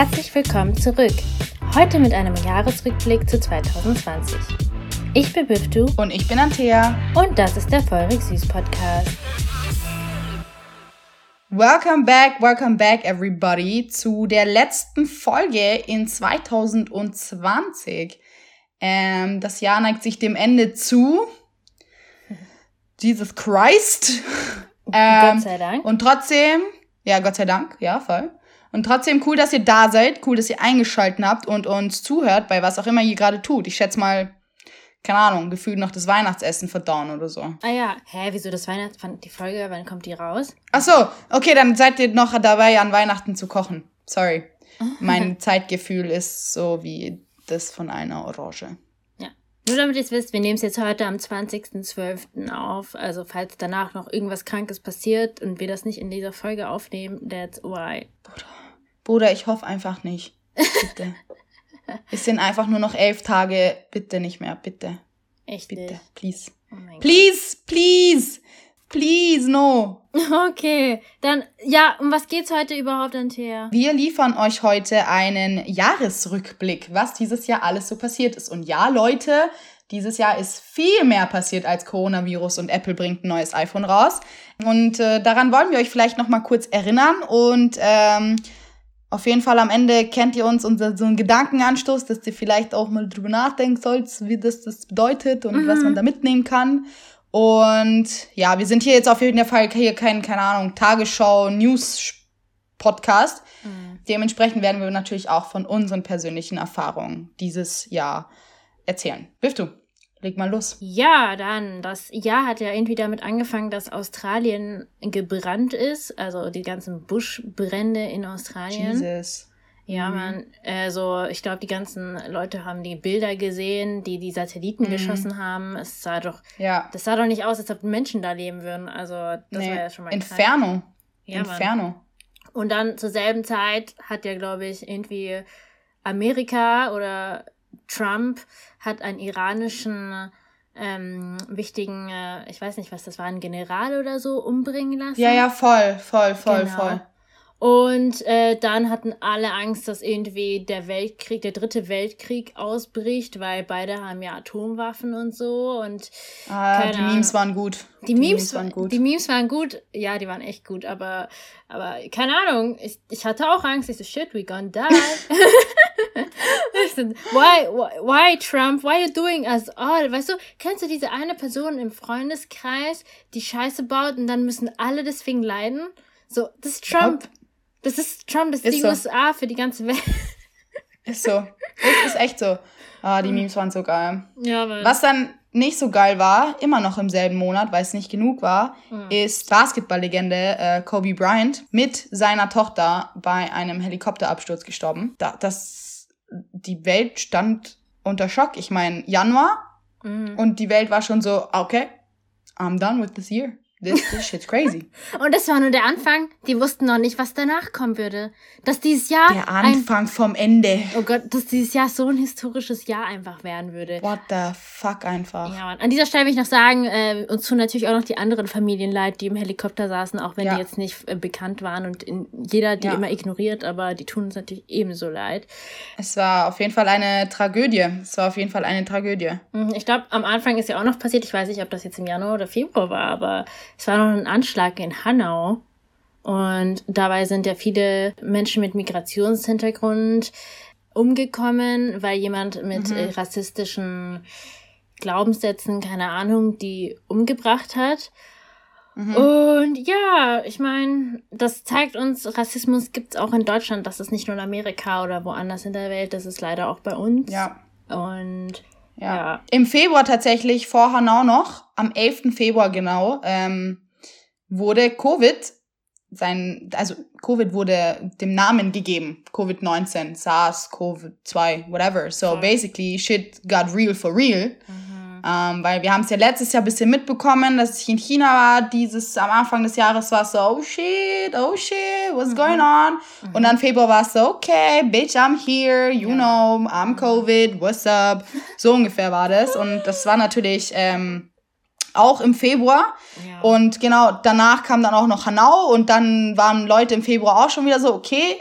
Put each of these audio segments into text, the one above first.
Herzlich willkommen zurück. Heute mit einem Jahresrückblick zu 2020. Ich bin Biftu. Und ich bin Antea. Und das ist der Feurig Süß Podcast. Welcome back, welcome back everybody zu der letzten Folge in 2020. Ähm, das Jahr neigt sich dem Ende zu. Jesus Christ. Ähm, Gott sei Dank. Und trotzdem, ja, Gott sei Dank, ja, voll. Und trotzdem cool, dass ihr da seid, cool, dass ihr eingeschalten habt und uns zuhört, bei was auch immer ihr gerade tut. Ich schätze mal, keine Ahnung, gefühlt noch das Weihnachtsessen verdauen oder so. Ah ja, hä, wieso das Weihnachts... Die Folge, wann kommt die raus? Ach so, okay, dann seid ihr noch dabei, an Weihnachten zu kochen. Sorry. mein Zeitgefühl ist so wie das von einer Orange. Nur damit ihr es wisst, wir nehmen es jetzt heute am 20.12. auf. Also falls danach noch irgendwas Krankes passiert und wir das nicht in dieser Folge aufnehmen, that's why. Bruder, Bruder ich hoffe einfach nicht. Bitte. es sind einfach nur noch elf Tage. Bitte nicht mehr, bitte. Echt? Bitte, nicht? please. Oh please, please. Please, no. Okay, dann, ja, um was geht's heute überhaupt, Antea? Wir liefern euch heute einen Jahresrückblick, was dieses Jahr alles so passiert ist. Und ja, Leute, dieses Jahr ist viel mehr passiert als Coronavirus und Apple bringt ein neues iPhone raus. Und äh, daran wollen wir euch vielleicht noch mal kurz erinnern und ähm, auf jeden Fall am Ende kennt ihr uns unser so einen Gedankenanstoß, dass ihr vielleicht auch mal drüber nachdenken sollt, wie das das bedeutet und mhm. was man da mitnehmen kann. Und ja, wir sind hier jetzt auf jeden Fall hier kein, keine Ahnung, Tagesschau, News Podcast. Mhm. Dementsprechend werden wir natürlich auch von unseren persönlichen Erfahrungen dieses Jahr erzählen. Wirf du, leg mal los. Ja, dann, das Jahr hat ja irgendwie damit angefangen, dass Australien gebrannt ist, also die ganzen Buschbrände in Australien. Jesus. Ja, mhm. man, also ich glaube, die ganzen Leute haben die Bilder gesehen, die die Satelliten mhm. geschossen haben. Es sah doch, ja. das sah doch nicht aus, als ob Menschen da leben würden. Also das nee. war ja schon mal Inferno. Ja, Inferno. Mann. Und dann zur selben Zeit hat ja, glaube ich, irgendwie Amerika oder Trump hat einen iranischen ähm, wichtigen, äh, ich weiß nicht, was das war, ein General oder so umbringen lassen. Ja, ja, voll, voll, voll, genau. voll. Und äh, dann hatten alle Angst, dass irgendwie der Weltkrieg, der dritte Weltkrieg ausbricht, weil beide haben ja Atomwaffen und so. Und ah, die Memes waren gut. Die, die Memes, Memes, waren gut. Die Memes waren gut. Ja, die waren echt gut. Aber, aber keine Ahnung. Ich, ich hatte auch Angst. Ich so, shit, we gonna die. why, why, why, Trump? Why are you doing us all? Weißt du, kennst du diese eine Person im Freundeskreis, die Scheiße baut und dann müssen alle deswegen leiden? So, das ist Trump. Yep. Das ist Trump, das ist, ist die so. USA für die ganze Welt. Ist so. Das ist echt so. Ah, die Memes waren so geil. Ja. Was dann nicht so geil war, immer noch im selben Monat, weil es nicht genug war, mhm. ist Basketballlegende äh, Kobe Bryant mit seiner Tochter bei einem Helikopterabsturz gestorben. Da, das, die Welt stand unter Schock. Ich meine, Januar mhm. und die Welt war schon so, okay, I'm done with this year. This, this shit's crazy. Und das war nur der Anfang. Die wussten noch nicht, was danach kommen würde. Dass dieses Jahr. Der Anfang ein, vom Ende. Oh Gott, dass dieses Jahr so ein historisches Jahr einfach werden würde. What the fuck einfach. Ja, Mann. An dieser Stelle will ich noch sagen, äh, uns tun natürlich auch noch die anderen Familien leid, die im Helikopter saßen, auch wenn ja. die jetzt nicht äh, bekannt waren und in, jeder die ja. immer ignoriert, aber die tun uns natürlich ebenso leid. Es war auf jeden Fall eine Tragödie. Es war auf jeden Fall eine Tragödie. Mhm, ich glaube, am Anfang ist ja auch noch passiert, ich weiß nicht, ob das jetzt im Januar oder Februar war, aber es war noch ein Anschlag in Hanau. Und dabei sind ja viele Menschen mit Migrationshintergrund umgekommen, weil jemand mit mhm. Äh, rassistischen Glaubenssätzen, keine Ahnung, die umgebracht hat. Mhm. Und ja, ich meine, das zeigt uns, Rassismus gibt es auch in Deutschland. Das ist nicht nur in Amerika oder woanders in der Welt, das ist leider auch bei uns. Ja. Und ja. ja. Im Februar tatsächlich, vor Hanau noch, am 11. Februar genau, ähm, wurde Covid sein, also Covid wurde dem Namen gegeben. Covid-19, SARS, Covid-2, whatever. So okay. basically shit got real for real. Mhm. Ähm, weil wir haben es ja letztes Jahr ein bisschen mitbekommen, dass ich in China war. Dieses am Anfang des Jahres war es so, oh shit, oh shit, what's mhm. going on? Mhm. Und dann Februar war es so, okay, bitch, I'm here, you ja. know, I'm Covid, what's up? So ungefähr war das. Und das war natürlich ähm, auch im Februar. Ja. Und genau, danach kam dann auch noch Hanau und dann waren Leute im Februar auch schon wieder so, okay,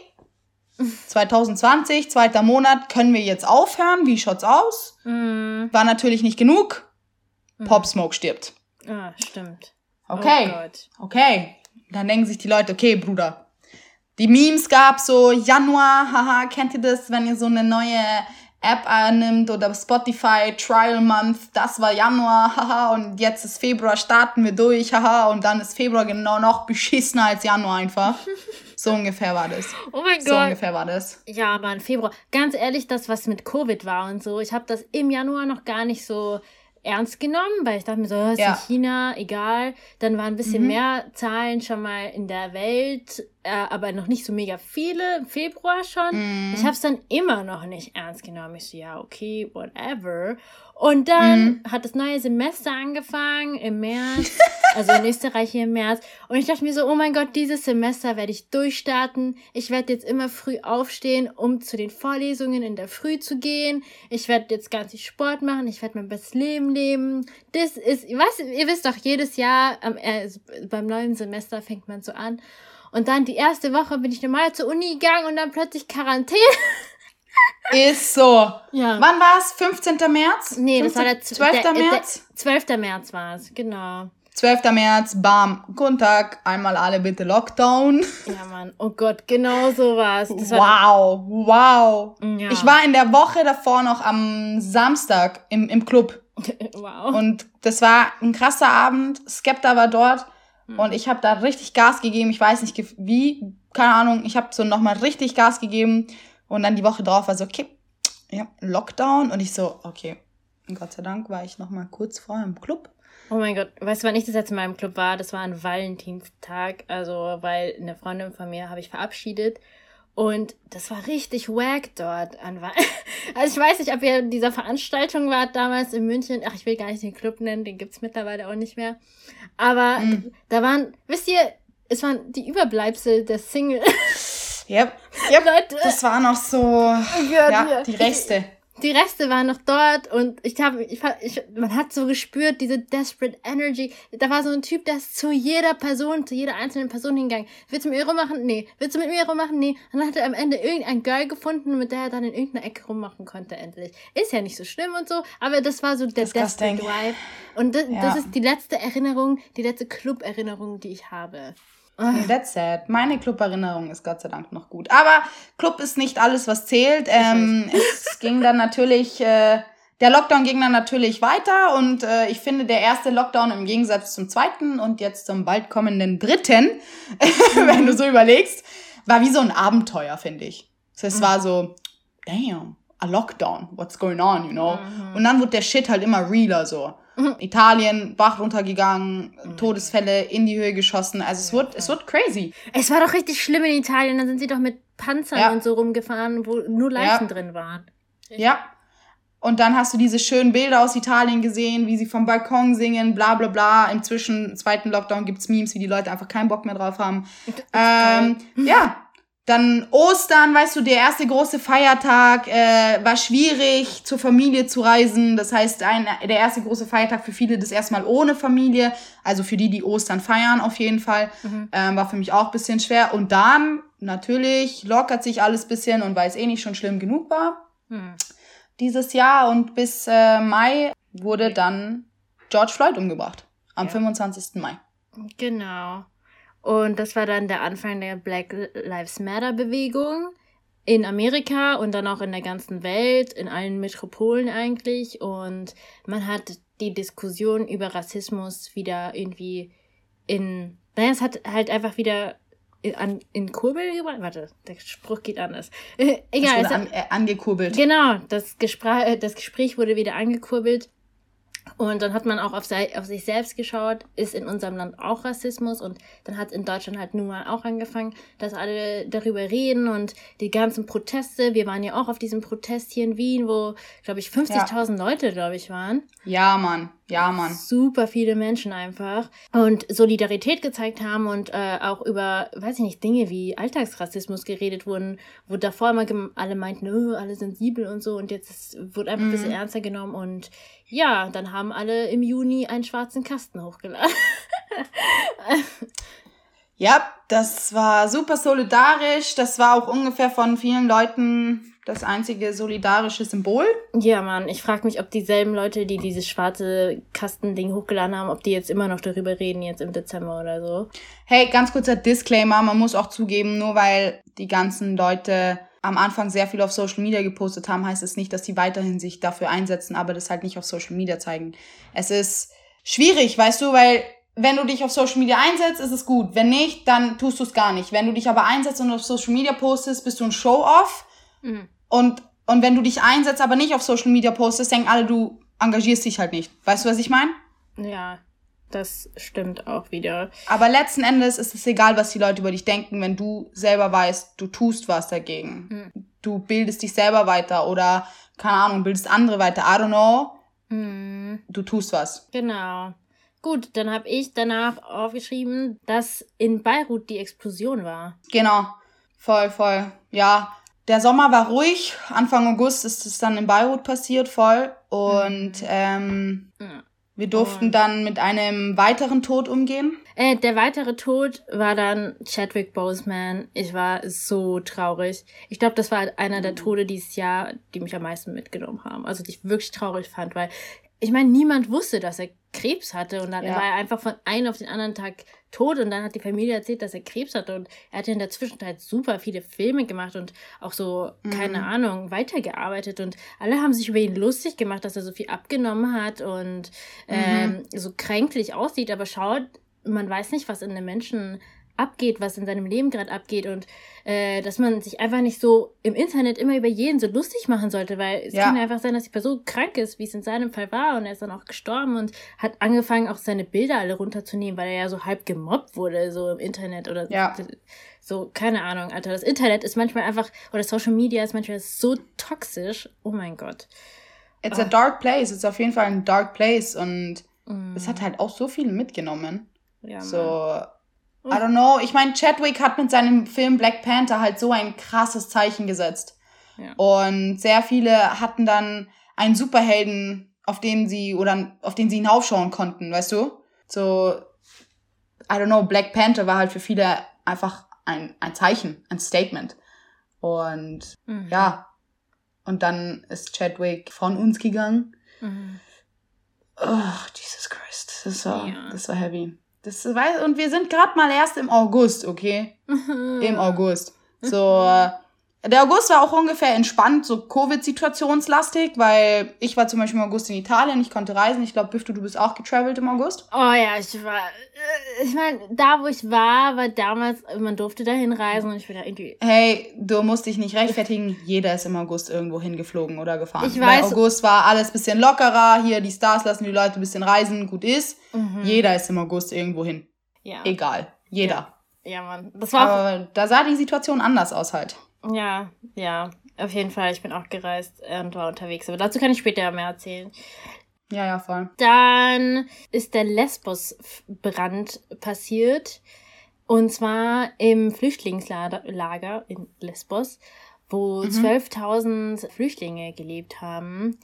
2020, zweiter Monat, können wir jetzt aufhören? Wie schaut's aus? Mm. War natürlich nicht genug. Pop Smoke stirbt. Ah, stimmt. Okay. Oh. Okay. Dann denken sich die Leute, okay, Bruder. Die Memes gab so Januar, haha, kennt ihr das, wenn ihr so eine neue App annimmt oder Spotify Trial Month, das war Januar, haha, und jetzt ist Februar, starten wir durch, haha, und dann ist Februar genau noch beschissener als Januar einfach. So ungefähr war das. Oh mein So Gott. ungefähr war das. Ja, Mann, Februar. Ganz ehrlich, das, was mit Covid war und so, ich habe das im Januar noch gar nicht so ernst genommen, weil ich dachte mir so, ist Ja. in China, egal. Dann waren ein bisschen Mhm. mehr Zahlen schon mal in der Welt, äh, aber noch nicht so mega viele, im Februar schon. Mhm. Ich habe es dann immer noch nicht ernst genommen. Ich so, ja, okay, whatever. Und dann Mhm. hat das neue Semester angefangen im März, also in Österreich hier im März. Und ich dachte mir so, oh mein Gott, dieses Semester werde ich durchstarten. Ich werde jetzt immer früh aufstehen, um zu den Vorlesungen in der Früh zu gehen. Ich werde jetzt ganz viel Sport machen. Ich werde mein bestes Leben leben. Das ist, was, ihr wisst doch, jedes Jahr am, äh, beim neuen Semester fängt man so an. Und dann die erste Woche bin ich normal zur Uni gegangen und dann plötzlich Quarantäne. Ist so. Ja. Wann war's? 15. März? Nee, das war der 12. der- der- März? 12. März war es, genau. 12. März, bam, guten Tag, einmal alle bitte Lockdown. Ja, Mann. Oh Gott, genau so war es. Das war Wow, wow. Ja. Ich war in der Woche davor noch am Samstag im, im Club wow. und das war ein krasser Abend. Skepta war dort Hm. und ich habe da richtig Gas gegeben. Ich weiß nicht wie, keine Ahnung. Ich habe so nochmal richtig Gas gegeben und dann die Woche drauf war so, okay, ja, Lockdown und ich so, okay. Gott sei Dank war ich nochmal kurz vorher im Club. Oh mein Gott, weißt du, wann ich das letzte Mal im Club war? Das war ein Valentinstag, also weil eine Freundin von mir habe ich verabschiedet und das war richtig wack dort an Also ich weiß nicht, ob ihr in dieser Veranstaltung wart damals in München. Ach, ich will gar nicht den Club nennen, den gibt's mittlerweile auch nicht mehr. Aber Mhm. da waren, wisst ihr, es waren die Überbleibsel der Single. Yep, yep. Leute, Das war noch so, ja, ja, die Reste. die Reste waren noch dort und ich habe, ich, ich, man hat so gespürt, diese desperate energy. Da war so ein Typ, der ist zu jeder Person, zu jeder einzelnen Person hingegangen. Willst du mit mir rummachen? Nee. Willst du mit mir rummachen? Nee. Und dann hat er am Ende irgendein Girl gefunden, mit der er dann in irgendeiner Ecke rummachen konnte, endlich. Ist ja nicht so schlimm und so, aber das war so der Disgusting. desperate Vibe. Und das, Ja. das ist die letzte Erinnerung, die letzte Club-Erinnerung, die ich habe. That's sad. Meine Club-Erinnerung ist Gott sei Dank noch gut. Aber Club ist nicht alles, was zählt. Ähm, es ging dann natürlich, äh, der Lockdown ging dann natürlich weiter und äh, ich finde, der erste Lockdown im Gegensatz zum zweiten und jetzt zum bald kommenden dritten, wenn du so überlegst, war wie so ein Abenteuer, finde ich. So, Es war so, damn, a Lockdown, what's going on, you know? Und dann wurde der Shit halt immer realer so. Italien, Bach runtergegangen, Todesfälle in die Höhe geschossen. Also es wird, es wird crazy. Es war doch richtig schlimm in Italien. Da sind sie doch mit Panzern Ja. und so rumgefahren, wo nur Leichen Ja. drin waren. Ja. Und dann hast du diese schönen Bilder aus Italien gesehen, wie sie vom Balkon singen, bla bla bla. Im zwischen zweiten Lockdown gibt's Memes, wie die Leute einfach keinen Bock mehr drauf haben. Ähm, ja. Dann Ostern, weißt du, der erste große Feiertag äh, war schwierig, zur Familie zu reisen. Das heißt, ein, der erste große Feiertag für viele das erstmal ohne Familie. Also für die, die Ostern feiern, auf jeden Fall. Ähm, war für mich auch ein bisschen schwer. Und dann, natürlich, lockert sich alles ein bisschen und weil es eh nicht schon schlimm genug war Hm. dieses Jahr und bis äh, Mai wurde dann George Floyd umgebracht. Am Ja. 25. Mai. Genau. Und das war dann der Anfang der Black Lives Matter Bewegung in Amerika und dann auch in der ganzen Welt, in allen Metropolen eigentlich. Und man hat die Diskussion über Rassismus wieder irgendwie in, naja, es hat halt einfach wieder in, an, in Kurbel gebracht. Warte, der Spruch geht anders. Es Egal, es wurde hat, an, äh, angekurbelt. Genau, das, Gespräch, das Gespräch wurde wieder angekurbelt. Und dann hat man auch auf, sei, auf sich selbst geschaut, ist in unserem Land auch Rassismus? Und dann hat in Deutschland halt nun mal auch angefangen, dass alle darüber reden und die ganzen Proteste, wir waren ja auch auf diesem Protest hier in Wien, wo, glaube ich, 50.000 Leute, glaube ich, waren. Ja, Mann. Ja, Mann. super viele Menschen einfach und Solidarität gezeigt haben und äh, auch über, weiß ich nicht, Dinge wie Alltagsrassismus geredet wurden, wo davor immer alle meinten, oh, alle sensibel und so und jetzt ist, wurde einfach ein bisschen ernster genommen und ja, dann haben alle im Juni einen schwarzen Kasten hochgeladen. Ja, das war super solidarisch. Das war auch ungefähr von vielen Leuten das einzige solidarische Symbol. Ja, Mann, ich frage mich, ob dieselben Leute, die dieses schwarze Kastending hochgeladen haben, ob die jetzt immer noch darüber reden, jetzt im Dezember oder so. Hey, ganz kurzer Disclaimer, man muss auch zugeben, nur weil die ganzen Leute am Anfang sehr viel auf Social Media gepostet haben, heißt es nicht, dass sie weiterhin sich dafür einsetzen, aber das halt nicht auf Social Media zeigen. Es ist schwierig, weißt du, weil wenn du dich auf Social Media einsetzt, ist es gut. Wenn nicht, dann tust du es gar nicht. Wenn du dich aber einsetzt und auf Social Media postest, bist du ein Show-Off. Mhm. Und, und wenn du dich einsetzt, aber nicht auf Social Media postest, denken alle, du engagierst dich halt nicht. Weißt du, was ich meine? Ja, das stimmt auch wieder. Aber letzten Endes ist es egal, was die Leute über dich denken, wenn du selber weißt, du tust was dagegen. Mhm. Du bildest dich selber weiter oder, keine Ahnung, bildest andere weiter. I don't know. Mhm. Du tust was. Genau. Gut, dann habe ich danach aufgeschrieben, dass in Beirut die Explosion war. Genau. Voll, voll. Ja, der Sommer war ruhig. Anfang August ist es dann in Beirut passiert, voll. Und mhm. ähm, ja. wir durften Und. dann mit einem weiteren Tod umgehen. Äh, der weitere Tod war dann Chadwick Boseman. Ich war so traurig. Ich glaube, das war einer der Tode dieses Jahr, die mich am meisten mitgenommen haben. Also die ich wirklich traurig fand, weil ich meine, niemand wusste, dass er Krebs hatte und dann ja. war er einfach von einem auf den anderen Tag tot und dann hat die Familie erzählt, dass er Krebs hatte und er hatte in der Zwischenzeit super viele Filme gemacht und auch so, mhm. keine Ahnung, weitergearbeitet und alle haben sich über ihn lustig gemacht, dass er so viel abgenommen hat und mhm. ähm, so kränklich aussieht, aber schaut, man weiß nicht, was in den Menschen abgeht, was in seinem Leben gerade abgeht und äh, dass man sich einfach nicht so im Internet immer über jeden so lustig machen sollte, weil es ja. kann ja einfach sein, dass die Person krank ist, wie es in seinem Fall war und er ist dann auch gestorben und hat angefangen auch seine Bilder alle runterzunehmen, weil er ja so halb gemobbt wurde so im Internet oder ja. so, keine Ahnung, Alter. Das Internet ist manchmal einfach, oder Social Media ist manchmal so toxisch, oh mein Gott. It's oh. a dark place, it's auf jeden Fall ein dark place und mm. es hat halt auch so viel mitgenommen. Ja, so, Mann I don't know. Ich meine, Chadwick hat mit seinem Film Black Panther halt so ein krasses Zeichen gesetzt. Ja. Und sehr viele hatten dann einen Superhelden, auf den sie oder auf den sie hinaufschauen konnten, weißt du? So, I don't know, Black Panther war halt für viele einfach ein, ein Zeichen, ein Statement. Und mhm. ja, und dann ist Chadwick von uns gegangen. Mhm. Oh, Jesus Christ, das war, ja. das war heavy. Das weiß, und wir sind gerade mal erst im August, okay? Im August. So, äh, der August war auch ungefähr entspannt, so Covid-situationslastig, weil ich war zum Beispiel im August in Italien, ich konnte reisen. Ich glaube, Bifto, du bist auch getravelt im August. Oh ja, ich war, äh, ich meine, da wo ich war, war damals, man durfte dahin reisen und ich bin da irgendwie. Hey, du musst dich nicht rechtfertigen, jeder ist im August irgendwo hingeflogen oder gefahren. Ich weiß. Weil August war alles bisschen lockerer, hier die Stars lassen die Leute ein bisschen reisen, gut ist. Mhm. Jeder ist im August irgendwo hin. Ja. Egal. Jeder. Ja, ja Mann. Das war Aber da sah die Situation anders aus halt. Ja, ja, auf jeden Fall. Ich bin auch gereist und war unterwegs. Aber dazu kann ich später mehr erzählen. Ja, ja, voll. Dann ist der Lesbos-Brand passiert. Und zwar im Flüchtlingslager in Lesbos, wo mhm. 12.000 Flüchtlinge gelebt haben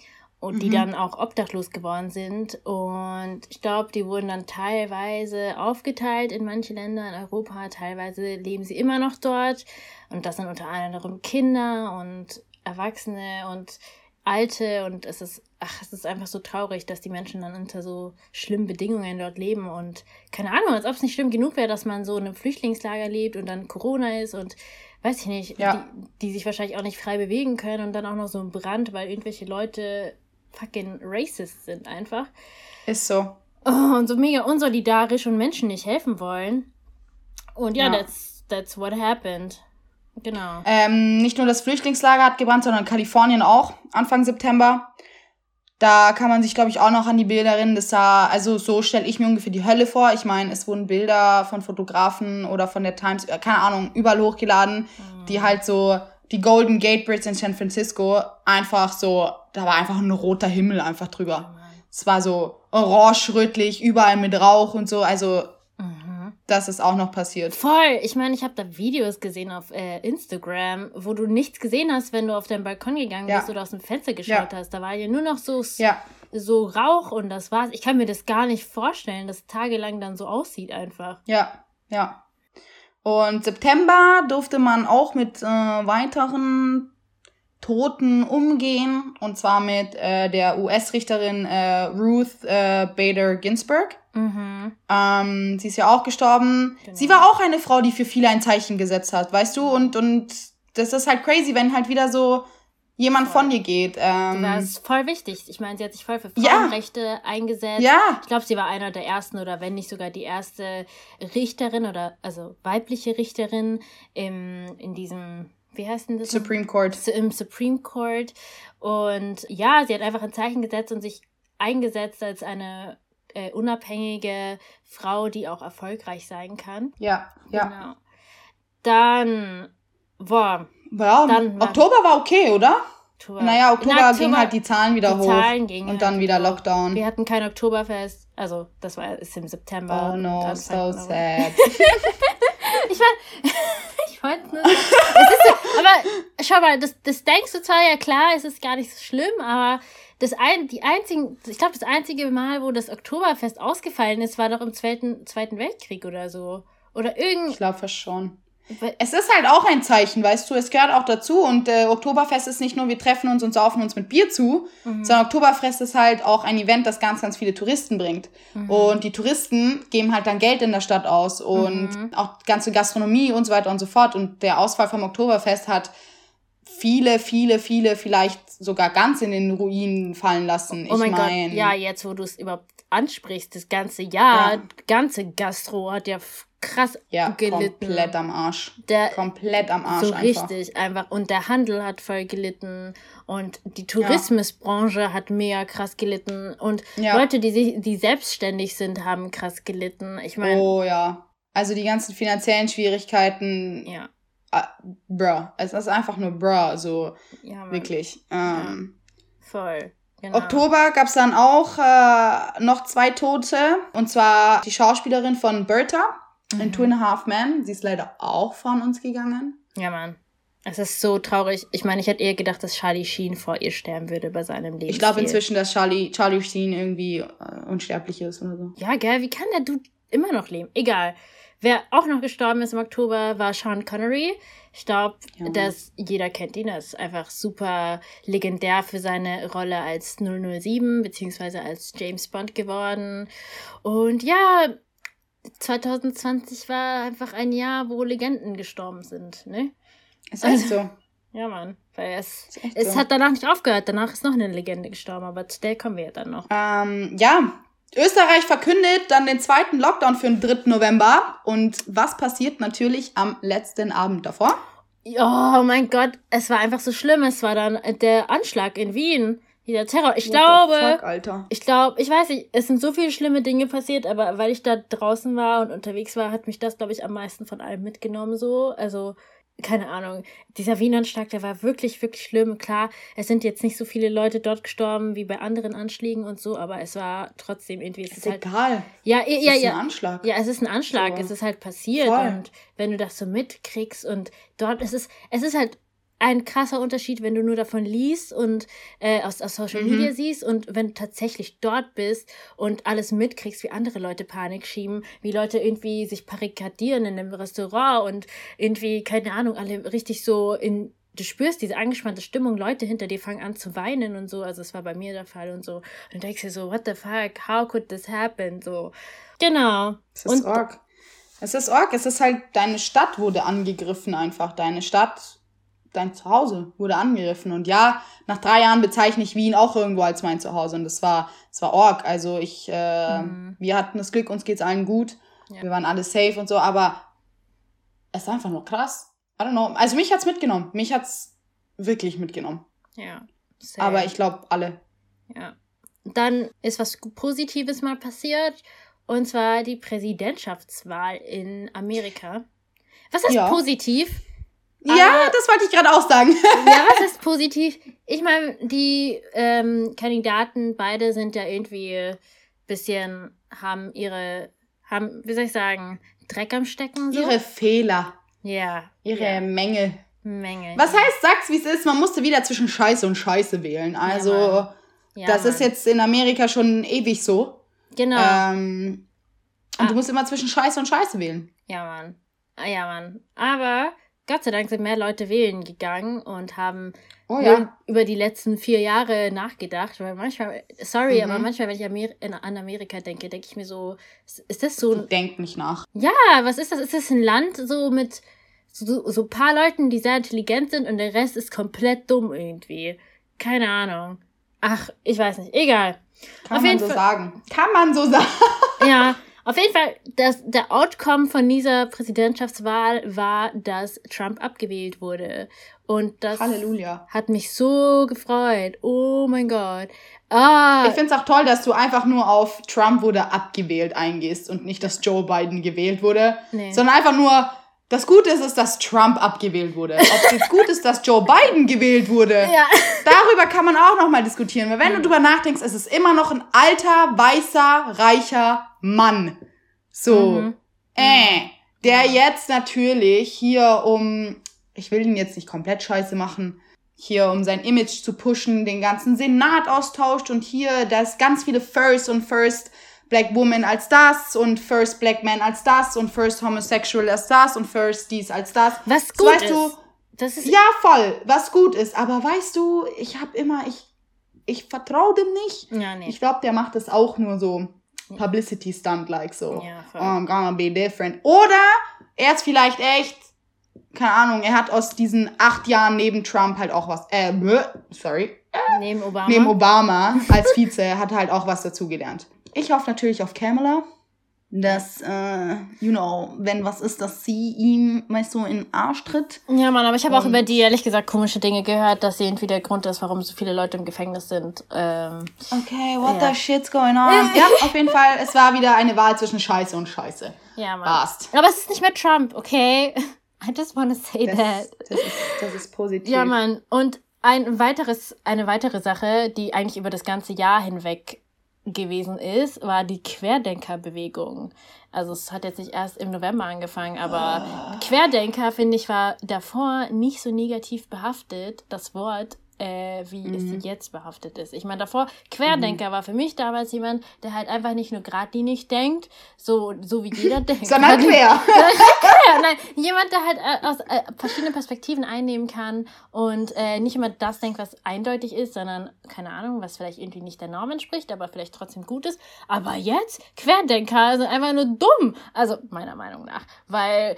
und die mhm. dann auch obdachlos geworden sind. Und ich glaube, die wurden dann teilweise aufgeteilt in manche Länder in Europa, teilweise leben sie immer noch dort. Und das sind unter anderem Kinder und Erwachsene und Alte. Und es ist, ach, es ist einfach so traurig, dass die Menschen dann unter so schlimmen Bedingungen dort leben. Und keine Ahnung, als ob es nicht schlimm genug wäre, dass man so in einem Flüchtlingslager lebt und dann Corona ist und weiß ich nicht, ja. die, die sich wahrscheinlich auch nicht frei bewegen können und dann auch noch so ein Brand, weil irgendwelche Leute fucking racist sind einfach. Ist so. Oh, und so mega unsolidarisch und Menschen nicht helfen wollen. Und ja, ja. That's, that's what happened. Genau. Ähm, nicht nur das Flüchtlingslager hat gebrannt, sondern Kalifornien auch, Anfang September. Da kann man sich, glaube ich, auch noch an die Bilder erinnern. Das sah, also so stelle ich mir ungefähr die Hölle vor. Ich meine, es wurden Bilder von Fotografen oder von der Times, äh, keine Ahnung, überall hochgeladen, mhm. die halt so die Golden Gate Bridge in San Francisco einfach so, da war einfach ein roter Himmel einfach drüber. Es war so orange-rötlich, überall mit Rauch und so. Also, mhm. das ist auch noch passiert. Voll. Ich meine, ich habe da Videos gesehen auf äh, Instagram, wo du nichts gesehen hast, wenn du auf deinen Balkon gegangen bist ja. oder aus dem Fenster geschaut ja. hast. Da war ja nur noch so, ja. so Rauch und das war's. Ich kann mir das gar nicht vorstellen, dass tagelang dann so aussieht einfach. Ja, ja. Und September durfte man auch mit äh, weiteren Toten umgehen. Und zwar mit äh, der US-Richterin äh, Ruth äh, Bader Ginsburg. Mhm. Ähm, sie ist ja auch gestorben. Genau. Sie war auch eine Frau, die für viele ein Zeichen gesetzt hat, weißt du? Und, und das ist halt crazy, wenn halt wieder so jemand Voll. von dir geht. Ähm, Das ist voll wichtig. Ich meine, sie hat sich voll für Ja. Frauenrechte eingesetzt. ja, Ich glaube, sie war einer der ersten oder wenn nicht sogar die erste Richterin oder also weibliche Richterin im, in diesem, wie heißt denn das? Supreme Court. Im Supreme Court. Und ja, sie hat einfach ein Zeichen gesetzt und sich eingesetzt als eine äh, unabhängige Frau, die auch erfolgreich sein kann. Ja, ja. Genau. Dann, boah, Ja, Dann Oktober war okay, oder? Oktober. Naja, In Oktober ging halt die Zahlen wieder die hoch. Zahlen gingen und halt dann wieder. Lockdown. Wir hatten kein Oktoberfest. Also, das war ist im September. Oh no, so sad. Ich war. ich wollte nur. aber schau mal, das, das denkst du zwar ja klar, es ist gar nicht so schlimm, aber das ein, die einzigen, ich glaube, das einzige Mal, wo das Oktoberfest ausgefallen ist, war doch im Zweiten, Zweiten Weltkrieg oder so. Oder Ich irgend. glaube fast schon. Es ist halt auch ein Zeichen, weißt du, es gehört auch dazu. Und äh, Oktoberfest ist nicht nur, wir treffen uns und saufen uns mit Bier zu, Mhm. sondern Oktoberfest ist halt auch ein Event, das ganz, ganz viele Touristen bringt. Mhm. Und die Touristen geben halt dann Geld in der Stadt aus und Mhm. auch ganze Gastronomie und so weiter und so fort. Und der Ausfall vom Oktoberfest hat viele, viele, viele vielleicht sogar ganz in den Ruinen fallen lassen. Oh ich mein mein, Gott, ja, jetzt wo du es überhaupt ansprichst, das ganze Jahr, Ja. ganze Gastro hat ja krass ja, gelitten. komplett am Arsch. Der, Komplett am Arsch so einfach. richtig einfach. Und der Handel hat voll gelitten und die Tourismusbranche hat mega krass gelitten und Ja. Leute, die sich, die selbstständig sind, haben krass gelitten. Ich meine, Oh ja. Also die ganzen finanziellen Schwierigkeiten, ja, ah, bruh. Es ist einfach nur bruh, so ja, wirklich. Ähm, voll. Genau. Oktober gab es dann auch äh, noch zwei Tote. Und zwar die Schauspielerin von Bertha in Mhm. Two and a Half Men. Sie ist leider auch von uns gegangen. Ja, Mann. Es ist so traurig. Ich meine, ich hätte eher gedacht, dass Charlie Sheen vor ihr sterben würde bei seinem Leben. Ich glaube inzwischen, dass Charlie, Charlie Sheen irgendwie äh, unsterblich ist oder so. Ja, gell, wie kann der Dude immer noch leben? Egal. Wer auch noch gestorben ist im Oktober, war Sean Connery. Ich glaube, Ja. dass jeder kennt ihn. Er ist einfach super legendär für seine Rolle als 007 beziehungsweise als James Bond geworden. Und ja, 2020 war einfach ein Jahr, wo Legenden gestorben sind, ne? Ist echt so. Ja, Mann. Weil es, es so. hat danach nicht aufgehört. Danach ist noch eine Legende gestorben, aber zu der kommen wir ja dann noch. Ähm, ja, Österreich verkündet dann den zweiten Lockdown für den 3. November. Und was passiert natürlich am letzten Abend davor? Oh mein Gott, es war einfach so schlimm. Es war dann der Anschlag in Wien. Dieser Terror. Ich What the glaube, fuck, Alter. ich glaube, ich weiß nicht, es sind so viele schlimme Dinge passiert, aber weil ich da draußen war und unterwegs war, hat mich das, glaube ich, am meisten von allem mitgenommen so. Also, keine Ahnung. Dieser Wien-Anschlag, der war wirklich, wirklich schlimm. Klar, es sind jetzt nicht so viele Leute dort gestorben wie bei anderen Anschlägen und so, aber es war trotzdem irgendwie, es ist, Ist halt. egal. Ja, Es ja, ist ja. ein Anschlag. Ja, es ist ein Anschlag, So. es ist halt passiert Voll. und wenn du das so mitkriegst und dort ist es, es ist halt ein krasser Unterschied, wenn du nur davon liest und äh, aus, aus Social Mhm. Media siehst und wenn du tatsächlich dort bist und alles mitkriegst, wie andere Leute Panik schieben, wie Leute irgendwie sich barrikadieren in einem Restaurant und irgendwie, keine Ahnung, alle richtig so in du spürst diese angespannte Stimmung, Leute hinter dir fangen an zu weinen und so, also es war bei mir der Fall und so. Und du denkst dir so, what the fuck, how could this happen? So. Genau. Es ist Und- Org. Es ist Org. Es ist halt, deine Stadt wurde angegriffen einfach. Deine Stadt, dein Zuhause wurde angegriffen. Und ja, nach drei Jahren bezeichne ich Wien auch irgendwo als mein Zuhause. Und das war, das war Org. Also ich, äh, Mhm. wir hatten das Glück, uns geht's allen gut. Ja. Wir waren alle safe und so, aber es ist einfach nur krass. I don't know. Also mich hat's mitgenommen. Mich hat's wirklich mitgenommen. Ja. Same. Aber ich glaube alle. Ja. Dann ist was Positives mal passiert. Und zwar die Präsidentschaftswahl in Amerika. Was ist Ja. positiv? Ja, Aber- das wollte ich gerade auch sagen. Ja, was ist positiv? Ich meine, die ähm, Kandidaten, beide sind ja irgendwie bisschen, haben ihre, haben, wie soll ich sagen, Dreck am Stecken so. Ihre Fehler, ja. ihre ja. Mängel. Menge. Was ja. heißt, sag's wie es ist, man musste wieder zwischen Scheiße und Scheiße wählen. Also. Ja, das ist jetzt in Amerika schon ewig so. Genau. Ähm, und Ah. du musst immer zwischen Scheiße und Scheiße wählen. Ja, Mann. Ah, Ja, Mann. Aber Gott sei Dank sind mehr Leute wählen gegangen und haben Oh ja. über die letzten vier Jahre nachgedacht. Weil manchmal, sorry, Mhm. aber manchmal, wenn ich Amer in, an Amerika denke, denke ich mir so, ist das so ein Denk nicht nach. Ja, was ist das? Ist das ein Land so mit so, so ein paar Leuten, die sehr intelligent sind und der Rest ist komplett dumm irgendwie? Keine Ahnung. Ach, ich weiß nicht. Egal. Kann Auf man jeden so Fall- sagen. Kann man so sagen. Ja, auf jeden Fall, das, der Outcome von dieser Präsidentschaftswahl war, dass Trump abgewählt wurde. Und das Halleluja. hat mich so gefreut. Oh mein Gott. Ah, Ich finde es auch toll, dass du einfach nur auf Trump wurde abgewählt eingehst und nicht, dass Joe Biden gewählt wurde, Nee. sondern einfach nur, das Gute ist, ist, dass Trump abgewählt wurde. Ob es jetzt gut ist, dass Joe Biden gewählt wurde, ja. darüber kann man auch nochmal diskutieren. Weil wenn du drüber nachdenkst, es ist immer noch ein alter, weißer, reicher Mann. So, Mhm. äh, der jetzt natürlich hier um, ich will ihn jetzt nicht komplett scheiße machen, hier um sein Image zu pushen, den ganzen Senat austauscht und hier, da ist ganz viele First und First Black Woman als das und First Black Man als das und First Homosexual als das und First dies als das. Was So, gut weißt ist. du, das ist ja, voll, was gut ist. Aber weißt du, ich habe immer, ich, ich vertraue dem nicht. Ja, nee. Ich glaube, der macht das auch nur so Publicity Stunt like so. Ja, oh, voll. I'm gonna be different. Oder er ist vielleicht echt, keine Ahnung, er hat aus diesen acht Jahren neben Trump halt auch was, äh, sorry, Neben Obama. neben Obama als Vize hat er halt auch was dazugelernt. Ich hoffe natürlich auf Kamala, dass, äh, you know, wenn was ist, dass sie ihm, weißt du, in den Arsch tritt. Ja, Mann, aber ich habe auch über die ehrlich gesagt komische Dinge gehört, dass sie irgendwie der Grund ist, warum so viele Leute im Gefängnis sind. Ähm, Okay, what Ja. the shit's going on? ja, auf jeden Fall, es war wieder eine Wahl zwischen Scheiße und Scheiße. ja, Mann. Passt. Aber es ist nicht mehr Trump, okay? I just wanna say Das, that. das, ist, das ist positiv. Ja, Mann. Und ein weiteres, eine weitere Sache, die eigentlich über das ganze Jahr hinweg gewesen ist, war die Querdenkerbewegung. Also es hat jetzt nicht erst im November angefangen, aber Querdenker, finde ich, war davor nicht so negativ behaftet, das Wort, äh, wie Mhm. es jetzt behaftet ist. Ich meine, davor, Querdenker war für mich damals jemand, der halt einfach nicht nur geradlinig denkt, so, so wie jeder denkt. Sondern quer. Ja, nein, jemand, der halt äh, aus äh, verschiedenen Perspektiven einnehmen kann und äh, nicht immer das denkt, was eindeutig ist, sondern, keine Ahnung, was vielleicht irgendwie nicht der Norm entspricht, aber vielleicht trotzdem gut ist. Aber jetzt, Querdenker sind einfach nur dumm. Also, meiner Meinung nach. Weil,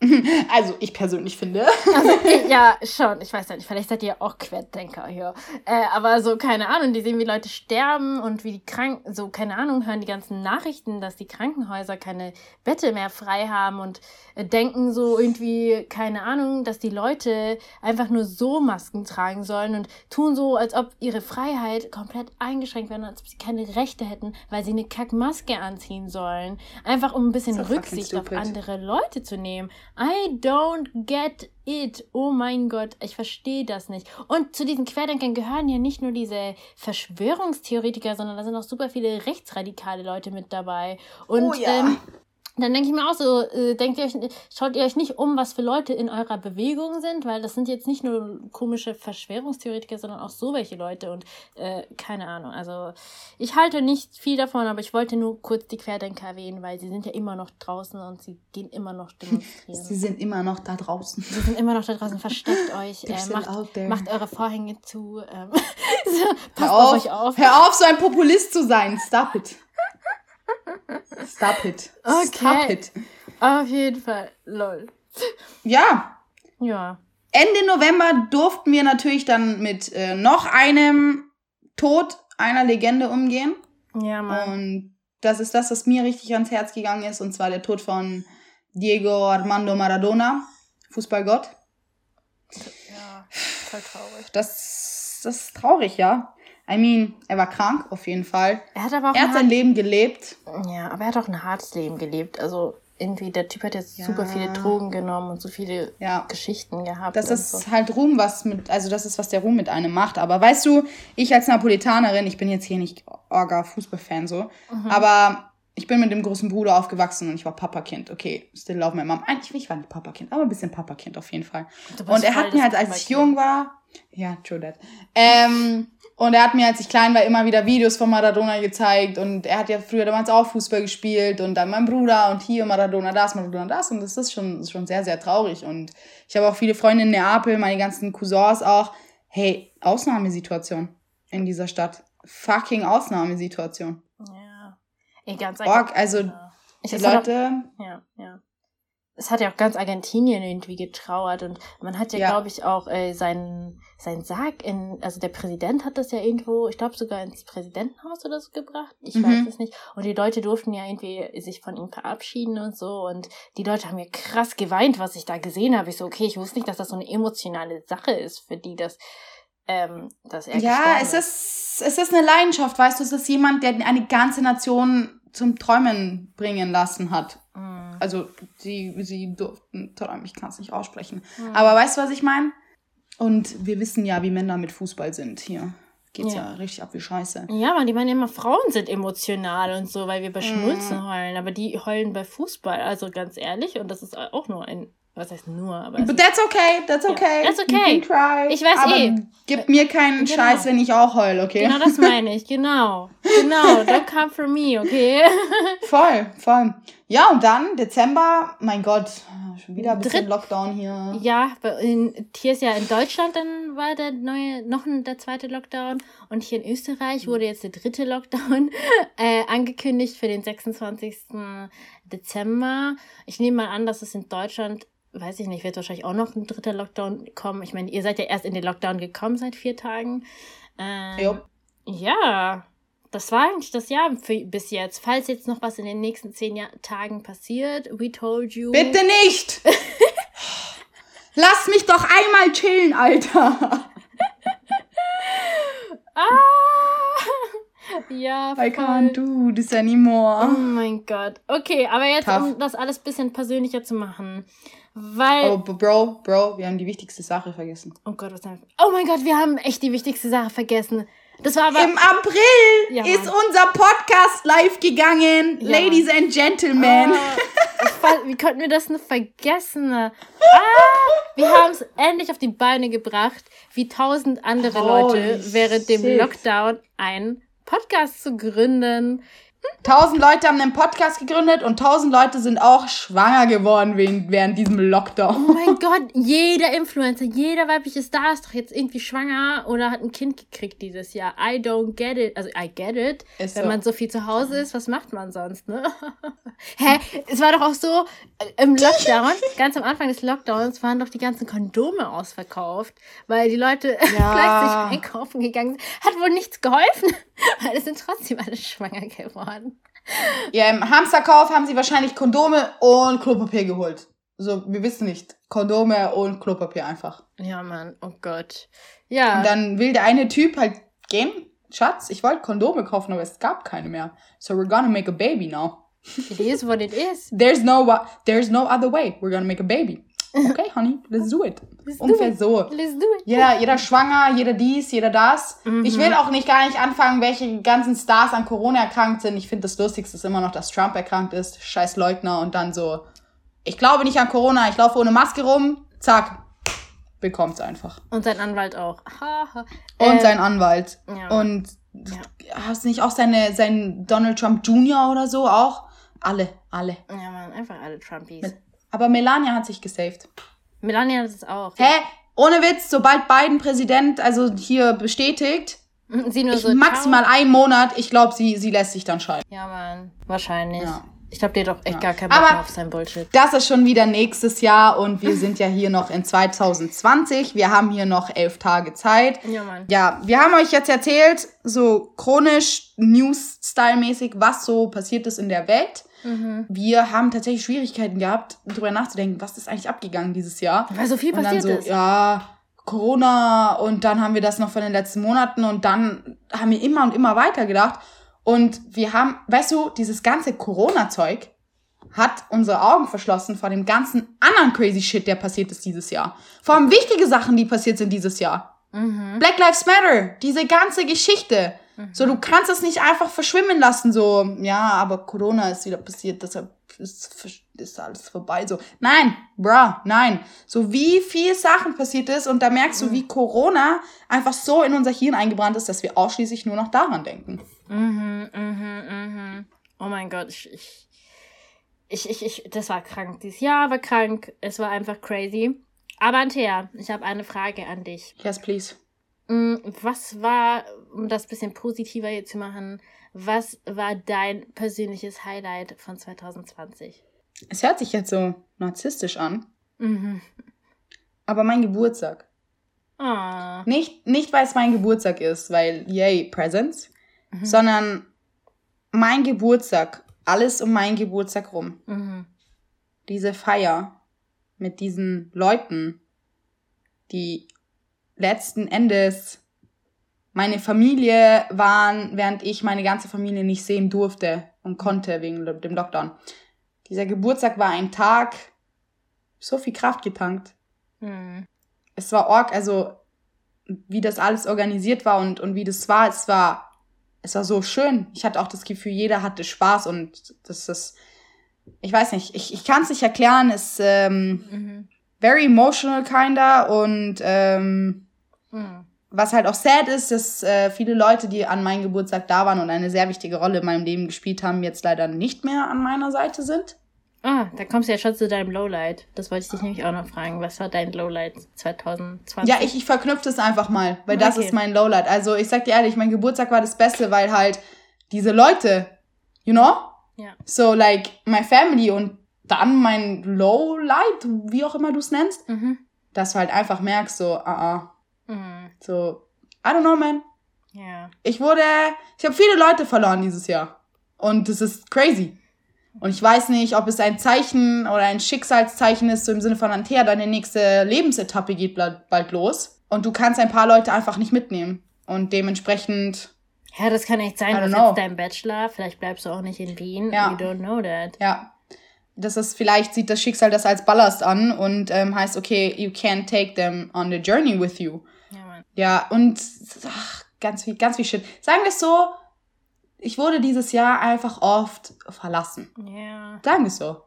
Also, ich persönlich finde. also, ja, schon, ich weiß ja nicht, vielleicht seid ihr auch Querdenker hier. Äh, aber so, keine Ahnung, die sehen, wie Leute sterben und wie die krank, so, keine Ahnung, hören die ganzen Nachrichten, dass die Krankenhäuser keine Bette mehr frei haben und äh, denken so irgendwie, keine Ahnung, dass die Leute einfach nur so Masken tragen sollen und tun so, als ob ihre Freiheit komplett eingeschränkt wäre, als ob sie keine Rechte hätten, weil sie eine Kackmaske anziehen sollen. Einfach um ein bisschen Rücksicht auf andere Leute zu nehmen. I don't get it. Oh mein Gott, ich verstehe das nicht. Und zu diesen Querdenkern gehören ja nicht nur diese Verschwörungstheoretiker, sondern da sind auch super viele rechtsradikale Leute mit dabei. Und Oh ja. ähm, dann denke ich mir auch so, äh, denkt ihr euch, schaut ihr euch nicht um, was für Leute in eurer Bewegung sind, weil das sind jetzt nicht nur komische Verschwörungstheoretiker, sondern auch so welche Leute und äh, keine Ahnung. Also ich halte nicht viel davon, aber ich wollte nur kurz die Querdenker erwähnen, weil sie sind ja immer noch draußen und sie gehen immer noch demonstrieren. Sie sind immer noch da draußen. Sie sind immer noch da draußen, versteckt euch, äh, macht, macht eure Vorhänge zu, ähm, so, passt auf auf, euch auf. hör auf, so ein Populist zu sein. Stop it. Stop it. Stop Okay. it. Auf jeden Fall, lol. Ja, Ja. Ende November durften wir natürlich dann mit äh, noch einem Tod einer Legende umgehen. Ja, Mann. Und das ist das, was mir richtig ans Herz gegangen ist, und zwar der Tod von Diego Armando Maradona, Fußballgott. Ja, voll traurig. Das, das ist traurig, ja. I mean, er war krank, auf jeden Fall. Er hat aber auch Er hat ein sein Leben gelebt. Ja, aber er hat auch ein hartes Leben gelebt. Also irgendwie, der Typ hat jetzt Ja. super viele Drogen genommen und so viele Ja. Geschichten gehabt. Das ist so. halt Ruhm, was mit, also das ist, was der Ruhm mit einem macht. Aber weißt du, ich als Napolitanerin, ich bin jetzt hier nicht orga Fußballfan so, Mhm. aber ich bin mit dem großen Bruder aufgewachsen und ich war Papakind. Okay, still love my mom. Eigentlich, ich war nicht Papakind, aber ein bisschen Papakind auf jeden Fall. Und er hat mir halt, als ich jung war, ja, true that. Ähm, Und er hat mir, als ich klein war, immer wieder Videos von Maradona gezeigt. Und er hat ja früher damals auch Fußball gespielt. Und dann mein Bruder und hier Maradona das, Maradona das. Und das ist schon, schon sehr, sehr traurig. Und ich habe auch viele Freunde in Neapel, meine ganzen Cousins auch. Hey, Ausnahmesituation in dieser Stadt. Fucking Ausnahmesituation. Ja. Ey, ganz Org, also die Leute... Ja, ja es hat ja auch ganz Argentinien irgendwie getrauert und man hat ja, ja. glaube ich, auch äh, seinen, seinen Sarg in, also der Präsident hat das ja irgendwo, ich glaube sogar ins Präsidentenhaus oder so gebracht, ich mhm. weiß es nicht. Und die Leute durften ja irgendwie sich von ihm verabschieden und so und die Leute haben ja krass geweint, was ich da gesehen habe. Ich so, okay, ich wusste nicht, dass das so eine emotionale Sache ist, für die das ähm, dass er Ja, es ist, es ist eine Leidenschaft, weißt du, es ist jemand, der eine ganze Nation zum Träumen bringen lassen hat. Mhm. Also sie, sie durften träumen, ich kann es nicht aussprechen. Mhm. Aber weißt du, was ich meine? Und wir wissen ja, wie Männer mit Fußball sind hier. Geht's ja, ja richtig ab wie Scheiße. Ja, man, die meinen immer, Frauen sind emotional und so, weil wir bei mhm. heulen. Aber die heulen bei Fußball. Also ganz ehrlich, und das ist auch nur ein was heißt nur, aber. But that's okay, that's okay. Ja, that's okay. You can try. Ich weiß aber eh. Gib mir keinen genau. Scheiß, wenn ich auch heul, okay? Genau das meine ich, genau. Genau, don't come for me, okay? voll, voll. Ja, und dann Dezember, mein Gott, schon wieder ein bisschen Dritt, Lockdown hier. Ja, in, hier ist ja in Deutschland dann war der neue, noch ein, der zweite Lockdown und hier in Österreich wurde jetzt der dritte Lockdown äh, angekündigt für den 26. Dezember. Ich nehme mal an, dass es in Deutschland weiß ich nicht, wird wahrscheinlich auch noch ein dritter Lockdown kommen. Ich meine, ihr seid ja erst in den Lockdown gekommen seit vier Tagen. Ähm, ja, das war eigentlich das Jahr für, bis jetzt. Falls jetzt noch was in den nächsten zehn Jahr Tagen passiert, we told you. Bitte nicht! Lass mich doch einmal chillen, Alter! ah! Ja, voll. I can't do this anymore. Oh mein Gott. Okay, aber jetzt, Tough. um das alles ein bisschen persönlicher zu machen. Weil. Oh, Bro, Bro, wir haben die wichtigste Sache vergessen. Oh Gott, was haben wir? Oh mein Gott, wir haben echt die wichtigste Sache vergessen. Das war aber. Im April ja, ist unser Podcast live gegangen. Ja, Ladies and Gentlemen. Oh, wie konnten wir das nur vergessen? Ah, wir haben es endlich auf die Beine gebracht, wie tausend andere Holy Leute während dem Lockdown einen Podcast zu gründen. Tausend Leute haben einen Podcast gegründet und tausend Leute sind auch schwanger geworden während diesem Lockdown. Oh mein Gott, jeder Influencer, jeder weibliche Star ist doch jetzt irgendwie schwanger oder hat ein Kind gekriegt dieses Jahr. I don't get it. Also, I get it. Ist Wenn so. man so viel zu Hause ist, was macht man sonst, ne? Hä? Es war doch auch so, äh, im Lockdown, ganz am Anfang des Lockdowns, waren doch die ganzen Kondome ausverkauft, weil die Leute ja. plötzlich einkaufen gegangen sind. Hat wohl nichts geholfen, weil es sind trotzdem alle schwanger geworden. Ja, im Hamsterkauf haben sie wahrscheinlich Kondome und Klopapier geholt. So, wir wissen nicht. Kondome und Klopapier einfach. Ja, Mann, oh Gott. Ja. Und dann will der eine Typ halt gehen. Schatz, ich wollte Kondome kaufen, aber es gab keine mehr. So we're gonna make a baby now. It is what it is. There's no, there's no other way. We're gonna make a baby. Okay, honey, let's do it. Let's Ungefähr do it. so. Let's do it. Jeder, jeder schwanger, jeder dies, jeder das. Mhm. Ich will auch nicht gar nicht anfangen, welche ganzen Stars an Corona erkrankt sind. Ich finde das Lustigste ist immer noch, dass Trump erkrankt ist. Scheiß Leugner und dann so, ich glaube nicht an Corona, ich laufe ohne Maske rum. Zack, bekommt's einfach. Und sein Anwalt auch. und äh, sein Anwalt. Ja. Und ja. hast nicht auch seine, sein Donald Trump Jr. oder so auch? Alle, alle. Ja, man, einfach alle Trumpies. Mit aber Melania hat sich gesaved. Melania hat es auch. Hä? Ohne Witz, sobald Biden Präsident, also hier bestätigt, sie nur so maximal einen Monat, ich glaube, sie, sie lässt sich dann scheiden. Ja, Mann, wahrscheinlich. Ja. Ich glaube, der hat doch echt ja. gar keinen Bock mehr auf sein Bullshit. Das ist schon wieder nächstes Jahr und wir sind ja hier noch in 2020. Wir haben hier noch elf Tage Zeit. Ja, Mann. Ja, wir haben euch jetzt erzählt, so chronisch, News-Style-mäßig, was so passiert ist in der Welt. Mhm. Wir haben tatsächlich Schwierigkeiten gehabt, darüber nachzudenken, was ist eigentlich abgegangen dieses Jahr. Weil so viel passiert und dann so, ist. Ja, Corona und dann haben wir das noch von den letzten Monaten und dann haben wir immer und immer weiter gedacht. Und wir haben, weißt du, dieses ganze Corona-Zeug hat unsere Augen verschlossen vor dem ganzen anderen crazy Shit, der passiert ist dieses Jahr. Vor allem wichtige Sachen, die passiert sind dieses Jahr. Mhm. Black Lives Matter, diese ganze Geschichte. So, du kannst es nicht einfach verschwimmen lassen, so, ja, aber Corona ist wieder passiert, deshalb ist, ist alles vorbei. So, nein, bruh, nein. So wie viel Sachen passiert ist und da merkst du, wie Corona einfach so in unser Hirn eingebrannt ist, dass wir ausschließlich nur noch daran denken. Mhm, mhm, mhm. Oh mein Gott, ich, ich, ich, ich, ich, das war krank. Dieses Jahr war krank. Es war einfach crazy. Aber Antea, ich habe eine Frage an dich. Yes, please. Mm, Was war, um das bisschen positiver hier zu machen, was war dein persönliches Highlight von 2020? Es hört sich jetzt so narzisstisch an, Mhm. aber mein Geburtstag. Oh. Nicht, nicht weil es mein Geburtstag ist, weil, yay, Presents, sondern mein Geburtstag, alles um meinen Geburtstag rum. Mhm. Diese Feier mit diesen Leuten, die letzten Endes meine Familie waren, während ich meine ganze Familie nicht sehen durfte und konnte wegen dem Lockdown. Dieser Geburtstag war ein Tag, so viel Kraft getankt. Mhm. es war org, also wie das alles organisiert war und, und wie das war, es war, es war so schön. Ich hatte auch das Gefühl, jeder hatte Spaß und das ist, ich weiß nicht, ich, ich kann es nicht erklären, es ist ähm, Mhm. very emotional kinda und ähm, Mhm. was halt auch sad ist, dass äh, viele Leute, die an meinem Geburtstag da waren und eine sehr wichtige Rolle in meinem Leben gespielt haben, jetzt leider nicht mehr an meiner Seite sind. Ah, da kommst du ja schon zu deinem Lowlight. Das wollte ich dich nämlich auch noch fragen. Was war dein Lowlight 2020? Ja, ich, ich verknüpfe das einfach mal, weil das Okay. ist mein Lowlight. Also ich sag dir ehrlich, mein Geburtstag war das Beste, weil halt diese Leute, you know? Ja. So like my family und dann mein Lowlight, wie auch immer du es nennst, Mhm. dass du halt einfach merkst, so, ah, ah, Mhm. so, I don't know, man. Ja. Ich wurde, ich habe viele Leute verloren dieses Jahr. Und das ist crazy. Und ich weiß nicht, ob es ein Zeichen oder ein Schicksalszeichen ist, so im Sinne von Antea, deine nächste Lebensetappe geht bald, los. Und du kannst ein paar Leute einfach nicht mitnehmen. Und dementsprechend, Ja, das kann echt sein. Du jetzt deinen Bachelor. Vielleicht bleibst du auch nicht in Wien. Ja. You don't know that. ja, das ist, vielleicht sieht das Schicksal das als Ballast an und ähm, heißt, okay, you can't take them on the journey with you. Ja, und ach, ganz viel, ganz viel Shit. Sagen wir es so, ich wurde dieses Jahr einfach oft verlassen. Ja. Sagen wir es so.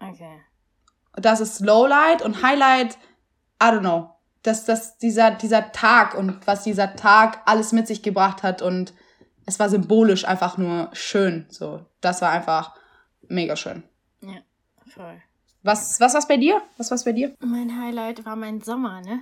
Okay. das ist Lowlight und Highlight, I don't know. Dass, dass dieser, dieser Tag und was dieser Tag alles mit sich gebracht hat und es war symbolisch einfach nur schön. So, das war einfach mega schön. Ja, voll. Was, was war's bei dir? Was war's bei dir? Mein Highlight war mein Sommer, ne?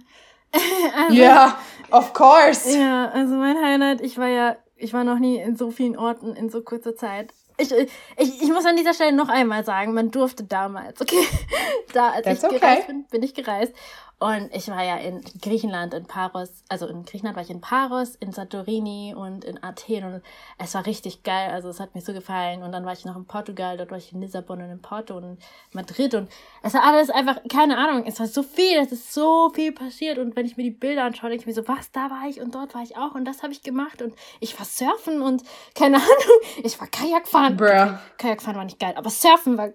Ja, of course. Ja, also mein Highlight, ich war ja, ich war noch nie in so vielen Orten in so kurzer Zeit. Ich, ich, ich muss an dieser Stelle noch einmal sagen, man durfte damals, okay? Da, als That's ich okay. gereist bin, bin ich gereist. Und ich war ja in Griechenland, in Paros, also in Griechenland war ich in Paros, in Santorini und in Athen und es war richtig geil, also es hat mir so gefallen. Und dann war ich noch in Portugal, dort war ich in Lissabon und in Porto und in Madrid und es war alles einfach, keine Ahnung, es war so viel, es ist so viel passiert und wenn ich mir die Bilder anschaue, denke ich mir so, was, da war ich und dort war ich auch und das habe ich gemacht und ich war surfen und keine Ahnung, ich war Kajak fahren. Bruh. Kajak fahren war nicht geil, aber surfen war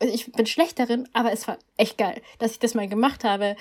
ich bin schlecht darin, aber es war echt geil, dass ich das mal gemacht habe.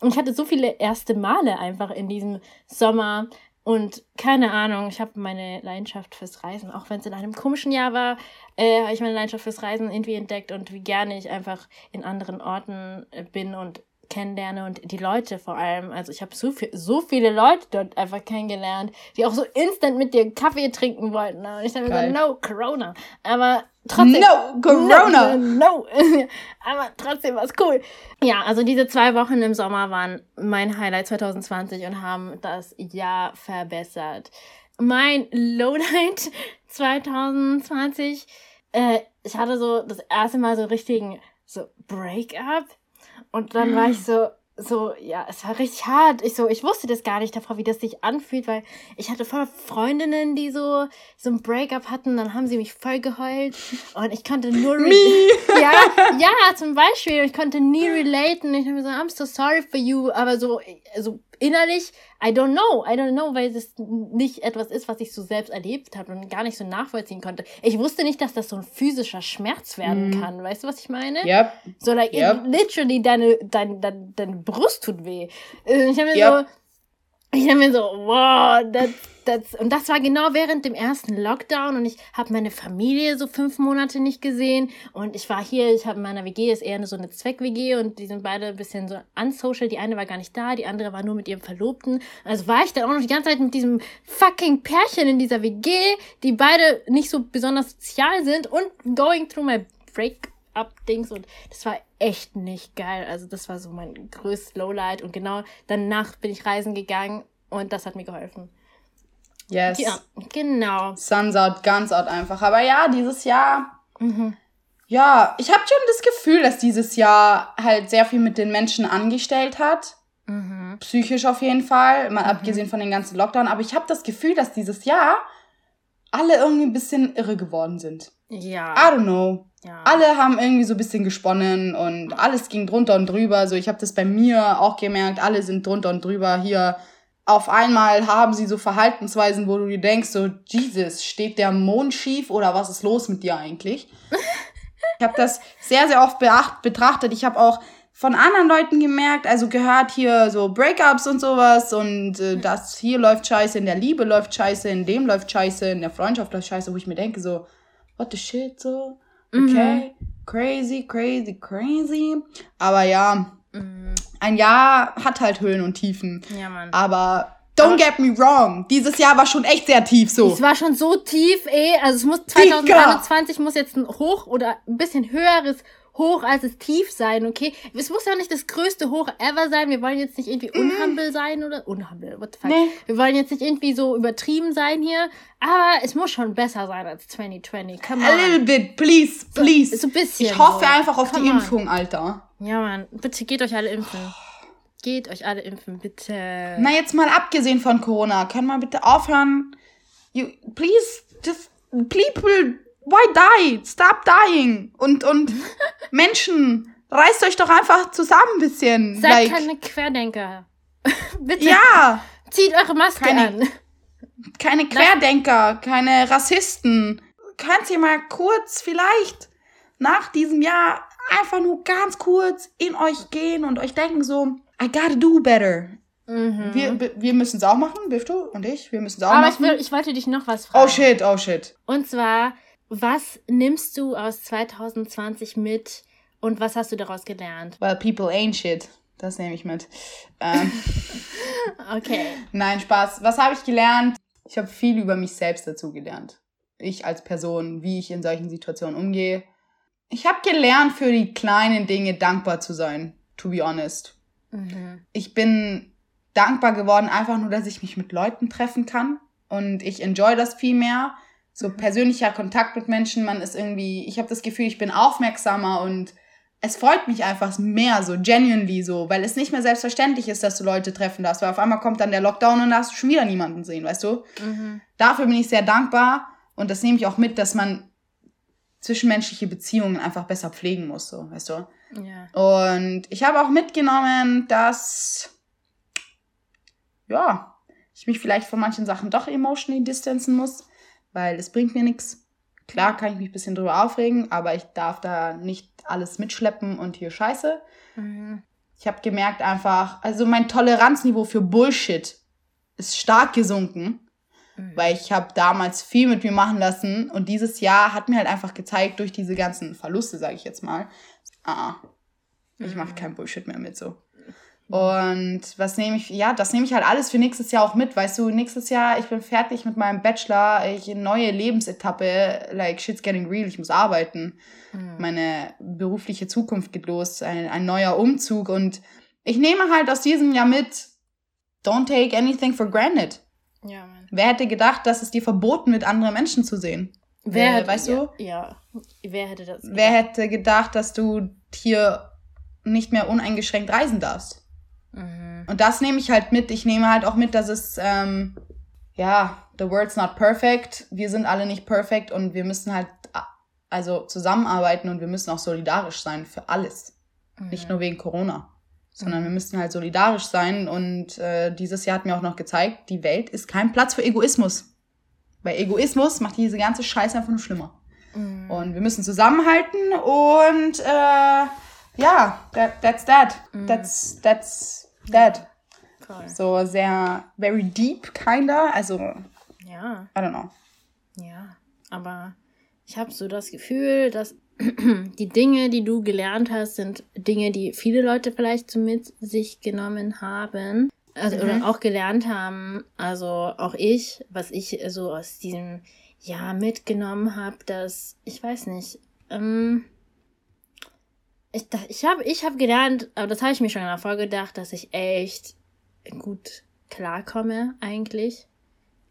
Und ich hatte so viele erste Male einfach in diesem Sommer. Und keine Ahnung, ich habe meine Leidenschaft fürs Reisen, auch wenn es in einem komischen Jahr war, äh, habe ich meine Leidenschaft fürs Reisen irgendwie entdeckt und wie gerne ich einfach in anderen Orten äh, bin und kennenlerne und die Leute vor allem. Also ich habe so, viel, so viele Leute dort einfach kennengelernt, die auch so instant mit dir Kaffee trinken wollten. Und ich dachte mir Geil. so, no, Corona. Aber trotzdem. No, Corona. No, no. Aber trotzdem war es cool. Ja, also diese zwei Wochen im Sommer waren mein Highlight 2020 und haben das Jahr verbessert. Mein Lowlight 2020, äh, ich hatte so das erste Mal so richtigen so Breakup und dann war ich so so, ja, es war richtig hart. Ich so, ich wusste das gar nicht davor, wie das sich anfühlt, weil ich hatte voll Freundinnen, die so, so ein Breakup hatten, dann haben sie mich voll geheult. Und ich konnte nur, ja, ja, zum Beispiel, ich konnte nie relaten. Ich habe mir so, I'm so sorry for you, aber so, so innerlich, I don't know, I don't know, weil das nicht etwas ist, was ich so selbst erlebt habe und gar nicht so nachvollziehen konnte. Ich wusste nicht, dass das so ein physischer Schmerz werden kann. Weißt du, was ich meine? Yep. So, like, Yep. it, literally, deine, deine, deine, deine Brust tut weh. Äh, Ich habe mir Yep. Ich habe mir so, wow, das, das, und das war genau während dem ersten Lockdown und ich habe meine Familie so fünf Monate nicht gesehen und ich war hier, ich habe in meiner WG, ist eher so eine Zweck-WG und die sind beide ein bisschen so unsocial. Die eine war gar nicht da, die andere war nur mit ihrem Verlobten. Also war ich dann auch noch die ganze Zeit mit diesem fucking Pärchen in dieser WG, die beide nicht so besonders sozial sind und going through my Break-up-Dings und das war echt nicht geil. Also das war so mein größtes Lowlight und genau danach bin ich reisen gegangen und das hat mir geholfen. Yes. Ja, genau. Suns out, Guns out einfach. Aber ja, dieses Jahr. Mhm. Ja, ich habe schon das Gefühl, dass dieses Jahr halt sehr viel mit den Menschen angestellt hat. Mhm. Psychisch auf jeden Fall, mal mhm. abgesehen von den ganzen Lockdown. Aber ich habe das Gefühl, dass dieses Jahr alle irgendwie ein bisschen irre geworden sind. Ja. I don't know. Ja. Alle haben irgendwie so ein bisschen gesponnen und alles ging drunter und drüber. So, ich habe das bei mir auch gemerkt. Alle sind drunter und drüber. Hier auf einmal haben sie so Verhaltensweisen, wo du dir denkst, so, Jesus, steht der Mond schief oder was ist los mit dir eigentlich? ich habe das sehr, sehr oft beacht, betrachtet. Ich habe auch von anderen Leuten gemerkt, also gehört hier so Breakups und sowas und äh, das hier läuft scheiße, in der Liebe läuft scheiße, in dem läuft scheiße, in der Freundschaft läuft scheiße, wo ich mir denke, so, what the shit, so, okay, mhm. crazy, crazy, crazy. Aber ja, mhm ein Jahr hat halt Höhen und Tiefen. Ja, Mann. Aber don't get me wrong, dieses Jahr war schon echt sehr tief so. Es war schon so tief, eh. Also es muss 2021 muss jetzt ein hoch oder ein bisschen höheres hoch als es tief sein, okay? Es muss ja nicht das größte Hoch ever sein. Wir wollen jetzt nicht irgendwie mhm. unhumble sein oder unhumble, what the fuck? Nee. Wir wollen jetzt nicht irgendwie so übertrieben sein hier, aber es muss schon besser sein als 2020. Come on. A little bit, please, please. So, so ein bisschen. Ich hoffe so. einfach auf Come die Impfung, Alter. Ja, Mann. Bitte geht euch alle impfen. Geht euch alle impfen, bitte. Na, jetzt mal abgesehen von Corona, können wir bitte aufhören? You, please, just, people, why die? Stop dying. Und, und Menschen, reißt euch doch einfach zusammen ein bisschen. Seid like, keine Querdenker. bitte. Ja. Zieht eure Maske keine, an. Keine Querdenker, keine Rassisten. Könnt ihr mal kurz vielleicht nach diesem Jahr einfach nur ganz kurz in euch gehen und euch denken so, I gotta do better. Mhm. Wir, wir müssen es auch machen, Bifto und ich. Wir müssen es auch Aber machen. Aber ich, ich wollte dich noch was fragen. Oh shit, oh shit. Und zwar, was nimmst du aus 2020 mit und was hast du daraus gelernt? Well, people ain't shit. Das nehme ich mit. Ähm, okay. Nein, Spaß. Was habe ich gelernt? Ich habe viel über mich selbst dazu gelernt. Ich als Person, wie ich in solchen Situationen umgehe. Ich habe gelernt, für die kleinen Dinge dankbar zu sein, to be honest. Mhm. Ich bin dankbar geworden, einfach nur, dass ich mich mit Leuten treffen kann. Und ich enjoy das viel mehr. So persönlicher Kontakt mit Menschen, man ist irgendwie, ich habe das Gefühl, ich bin aufmerksamer und es freut mich einfach mehr, so genuinely so, weil es nicht mehr selbstverständlich ist, dass du Leute treffen darfst, weil auf einmal kommt dann der Lockdown und da hast du schon wieder niemanden sehen, weißt du? Mhm. Dafür bin ich sehr dankbar und das nehme ich auch mit, dass man zwischenmenschliche Beziehungen einfach besser pflegen muss, so, weißt du? Ja. Und ich habe auch mitgenommen, dass, ja, ich mich vielleicht von manchen Sachen doch emotionally distanzen muss, weil es bringt mir nichts. Klar kann ich mich ein bisschen drüber aufregen, aber ich darf da nicht alles mitschleppen und hier scheiße. Mhm. Ich habe gemerkt einfach, also mein Toleranzniveau für Bullshit ist stark gesunken. Mhm. Weil ich habe damals viel mit mir machen lassen und dieses Jahr hat mir halt einfach gezeigt, durch diese ganzen Verluste, sage ich jetzt mal, ah, ich mache mhm. kein Bullshit mehr mit so. Und was nehme ich, ja, das nehme ich halt alles für nächstes Jahr auch mit, weißt du, nächstes Jahr, ich bin fertig mit meinem Bachelor, ich eine neue Lebensetappe, like shit's getting real, ich muss arbeiten. Mhm. Meine berufliche Zukunft geht los, ein, ein neuer Umzug und ich nehme halt aus diesem Jahr mit, don't take anything for granted. Ja, Mann. Wer hätte gedacht, dass es dir verboten wird, andere Menschen zu sehen? Wer, wer hätte, weißt du? Ja, wer hätte das gedacht? Wer hätte gedacht, dass du hier nicht mehr uneingeschränkt reisen darfst? Mhm. Und das nehme ich halt mit. Ich nehme halt auch mit, dass es, ähm, ja, the world's not perfect. Wir sind alle nicht perfekt und wir müssen halt also zusammenarbeiten und wir müssen auch solidarisch sein für alles. Mhm. Nicht nur wegen Corona sondern wir müssten halt solidarisch sein. Und äh, dieses Jahr hat mir auch noch gezeigt, die Welt ist kein Platz für Egoismus. Weil Egoismus macht diese ganze Scheiße einfach nur schlimmer. Mhm. Und wir müssen zusammenhalten und äh, ja, that, that's that. Mhm. That's, that's that. Voll. So sehr, very deep, kinda. Also, Ja, I don't know. ja. Aber ich habe so das Gefühl, dass die Dinge, die du gelernt hast, sind Dinge, die viele Leute vielleicht so mit sich genommen haben. Also, Mhm. oder auch gelernt haben. Also auch ich, was ich so aus diesem Jahr mitgenommen habe, dass, ich weiß nicht, ähm, ich, ich habe ich hab gelernt, aber das habe ich mir schon davor gedacht, dass ich echt gut klarkomme eigentlich.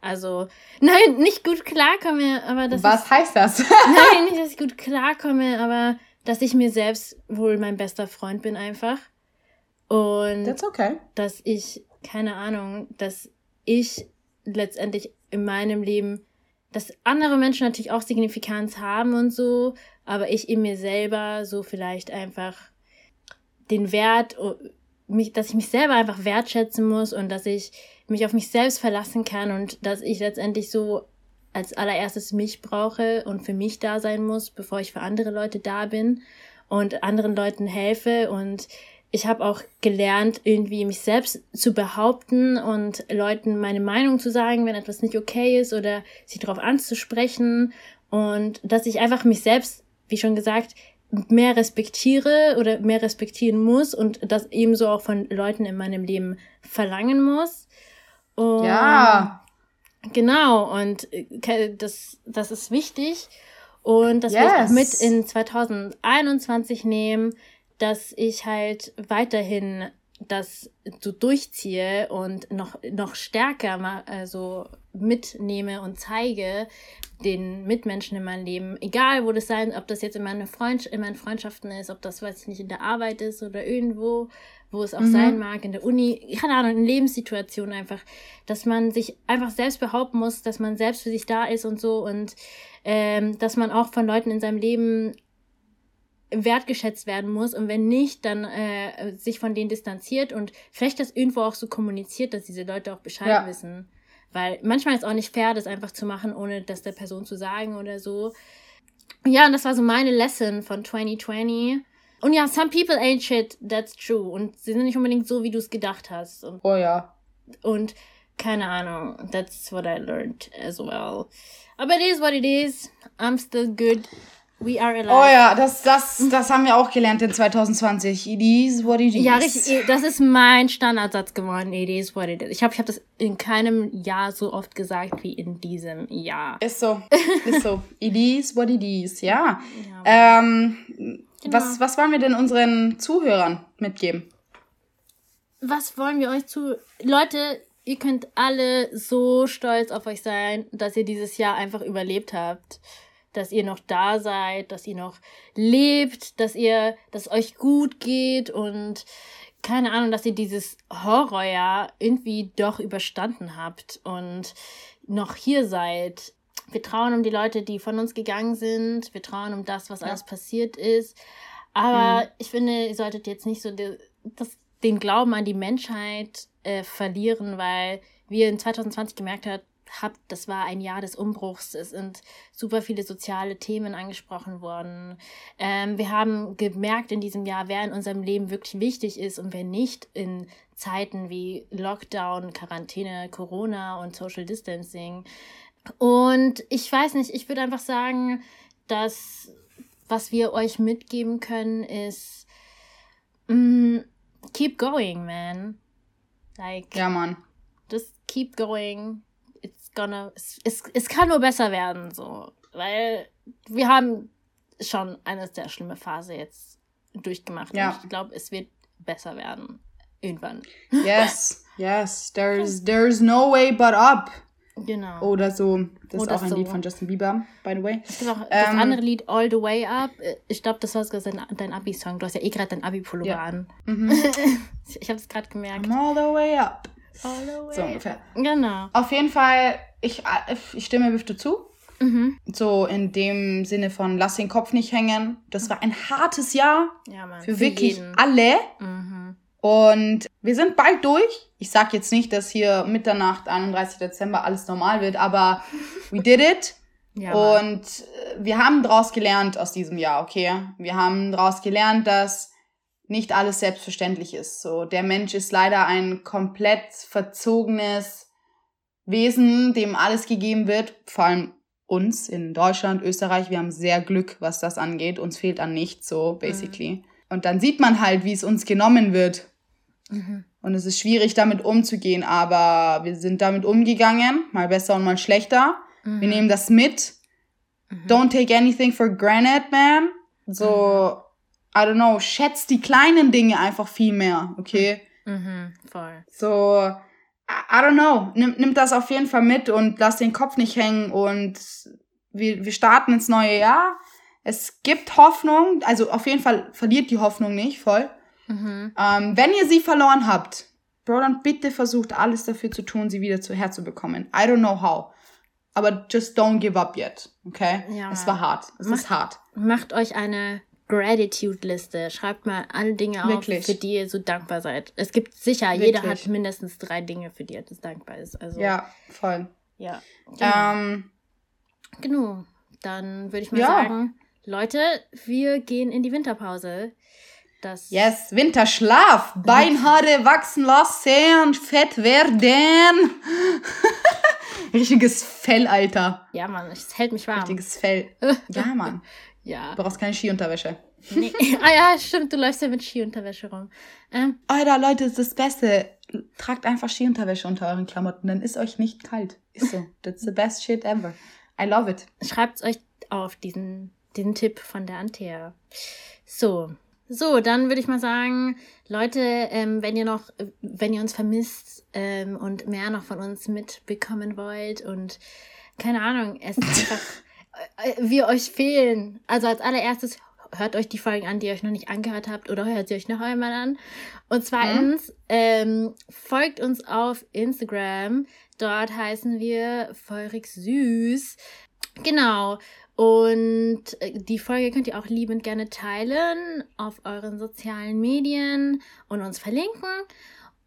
Also, nein, nicht gut klarkomme, aber das Was ist, heißt das? Nein, nicht, dass ich gut klarkomme, aber dass ich mir selbst wohl mein bester Freund bin einfach. Und That's okay. dass ich, keine Ahnung, dass ich letztendlich in meinem Leben, dass andere Menschen natürlich auch Signifikanz haben und so, aber ich in mir selber so vielleicht einfach den Wert, oh, mich, dass ich mich selber einfach wertschätzen muss und dass ich mich auf mich selbst verlassen kann und dass ich letztendlich so als allererstes mich brauche und für mich da sein muss, bevor ich für andere Leute da bin und anderen Leuten helfe. Und ich habe auch gelernt, irgendwie mich selbst zu behaupten und Leuten meine Meinung zu sagen, wenn etwas nicht okay ist oder sie darauf anzusprechen. Und dass ich einfach mich selbst, wie schon gesagt, mehr respektiere oder mehr respektieren muss und das ebenso auch von Leuten in meinem Leben verlangen muss. Und Ja. Genau, und äh, das, das ist wichtig. Und das will ich auch Yes. mit in 2021 nehmen, dass ich halt weiterhin das so durchziehe und noch, noch stärker ma- also mitnehme und zeige den Mitmenschen in meinem Leben, egal wo das sein, ob das jetzt in, meine Freund, in meinen Freundschaften ist, ob das, weiß ich nicht, in der Arbeit ist oder irgendwo, wo es auch Mhm. sein mag, in der Uni, keine Ahnung, in Lebenssituationen einfach, dass man sich einfach selbst behaupten muss, dass man selbst für sich da ist und so und ähm, dass man auch von Leuten in seinem Leben wertgeschätzt werden muss und wenn nicht, dann äh, sich von denen distanziert und vielleicht das irgendwo auch so kommuniziert, dass diese Leute auch Bescheid Ja. wissen. Weil manchmal ist auch nicht fair, das einfach zu machen, ohne das der Person zu sagen oder so. Ja, und das war so meine Lesson von 2020. Und ja, some people ain't shit, that's true. Und sie sind nicht unbedingt so, wie du es gedacht hast. Und, Oh ja. und keine Ahnung, that's what I learned as well. Aber it is what it is. I'm still good. We are alive. Oh ja, das, das, das haben wir auch gelernt in 2020. It is what it is. Ja, richtig. Das ist mein Standardsatz geworden. It is what it is. Ich habe ich hab das in keinem Jahr so oft gesagt wie in diesem Jahr. Ist so. Ist so. It is what it is, ja. Ja. Ähm, Genau. was, was wollen wir denn unseren Zuhörern mitgeben? Was wollen wir euch zu. Leute, ihr könnt alle so stolz auf euch sein, dass ihr dieses Jahr einfach überlebt habt. Dass ihr noch da seid, dass ihr noch lebt, dass ihr, dass euch gut geht und keine Ahnung, dass ihr dieses Horrorjahr irgendwie doch überstanden habt und noch hier seid. Wir trauen um die Leute, die von uns gegangen sind. Wir trauen um das, was Ja. alles passiert ist. Aber ich finde, ihr solltet jetzt nicht so das, den Glauben an die Menschheit äh, verlieren, weil wie ihr in 2020 gemerkt habt, habt, das war ein Jahr des Umbruchs. Es sind super viele soziale Themen angesprochen worden. Ähm, wir haben gemerkt in diesem Jahr, wer in unserem Leben wirklich wichtig ist und wer nicht in Zeiten wie Lockdown, Quarantäne, Corona und Social Distancing. Und ich weiß nicht, ich würde einfach sagen, dass was wir euch mitgeben können, ist mm, keep going, man. Like, Ja, Mann. just keep going. Gonna, es, es, es kann nur besser werden, so. Weil wir haben schon eine sehr schlimme Phase jetzt durchgemacht. Ja. Und ich glaube, es wird besser werden. Irgendwann. Yes, yes. There's, there's no way but up. Genau. Oder so. Das Oder ist auch ein so. Lied von Justin Bieber, by the way. Es gibt auch Ähm, das andere Lied All the Way Up. Ich glaube, das war sogar dein, dein Abi-Song. Du hast ja eh gerade dein Abi-Pullover Ja. an. Mhm. Ich, ich habe es gerade gemerkt. I'm all the way up. All the way So ungefähr. Genau. Auf jeden Fall, ich, ich stimme Bifte zu. Mhm. So in dem Sinne von lass den Kopf nicht hängen. Das war ein hartes Jahr Ja, Mann. für wirklich jeden. alle. Mhm. Und wir sind bald durch. Ich sag jetzt nicht, dass hier Mitternacht, 31. Dezember alles normal wird, aber we did it. Ja. Und äh, wir haben daraus gelernt aus diesem Jahr, okay? Wir haben daraus gelernt, dass nicht alles selbstverständlich ist. So, der Mensch ist leider ein komplett verzogenes Wesen, dem alles gegeben wird, vor allem uns in Deutschland, Österreich, wir haben sehr Glück, was das angeht. Uns fehlt an nichts, so basically. Mhm. Und dann sieht man halt, wie es uns genommen wird. Mhm. Und es ist schwierig, damit umzugehen, aber wir sind damit umgegangen, mal besser und mal schlechter. Mhm. Wir nehmen das mit. Mhm. Don't take anything for granted, man. So, I don't know, schätzt die kleinen Dinge einfach viel mehr, okay? Mhm, voll. So, I don't know, nimm, nimm das auf jeden Fall mit und lass den Kopf nicht hängen und wir, wir starten ins neue Jahr. Es gibt Hoffnung, also auf jeden Fall verliert die Hoffnung nicht voll. Mhm. Ähm, wenn ihr sie verloren habt, Bro, dann bitte versucht alles dafür zu tun, sie wieder zu herzubekommen. I don't know how. Aber just don't give up yet, okay? Ja. Es war hart. Es macht, ist hart. Macht euch eine Gratitude-Liste. Schreibt mal alle Dinge Wirklich? auf, für die ihr so dankbar seid. Es gibt sicher, Wirklich? jeder hat mindestens drei Dinge, für die er das dankbar ist. Also, ja, voll. Ja. Genau. Ähm, genau. Dann würde ich mal ja. sagen, Leute, wir gehen in die Winterpause. Das yes, Winterschlaf. Beinhaare wachsen lassen, fett werden. Richtiges Fell, Alter. Ja, Mann, es hält mich warm. Richtiges Fell. Ja, Mann. Ja. Du brauchst keine Skiunterwäsche. Nee. Ah ja, stimmt, du läufst ja mit Skiunterwäsche rum. Ähm. Alter, Leute, das ist das Beste. Tragt einfach Skiunterwäsche unter euren Klamotten, dann ist euch nicht kalt. Ist so. That's the best shit ever. I love it. Schreibt euch auf diesen, diesen Tipp von der Antea. So. So, dann würde ich mal sagen, Leute, ähm, wenn ihr noch, wenn ihr uns vermisst ähm, und mehr noch von uns mitbekommen wollt und keine Ahnung, es ist einfach wir euch fehlen. Also als allererstes hört euch die Folgen an, die ihr euch noch nicht angehört habt oder hört sie euch noch einmal an. Und zweitens, mhm. ähm, folgt uns auf Instagram. Dort heißen wir Feurig Süß. Genau. Und äh, die Folge könnt ihr auch liebend gerne teilen auf euren sozialen Medien und uns verlinken.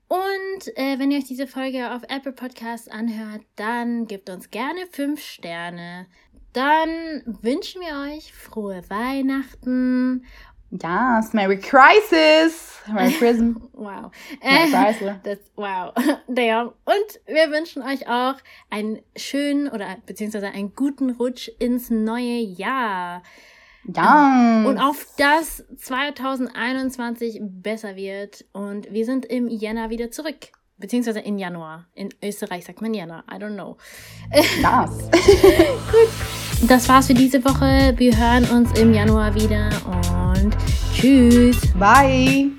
Und äh, wenn ihr euch diese Folge auf Apple Podcasts anhört, dann gebt uns gerne fünf Sterne. Dann wünschen wir euch frohe Weihnachten. Yes, Merry Crisis. Merry Christmas. wow. Merry Chrysler. Das, wow. Damn. Und wir wünschen euch auch einen schönen oder beziehungsweise einen guten Rutsch ins neue Jahr. Ja. Und auf das 2021 besser wird. Und wir sind im Jänner wieder zurück. Beziehungsweise in Januar. In Österreich sagt man Jänner. I don't know. Das. Gut. Das war's für diese Woche. Wir hören uns im Januar wieder und tschüss. Bye.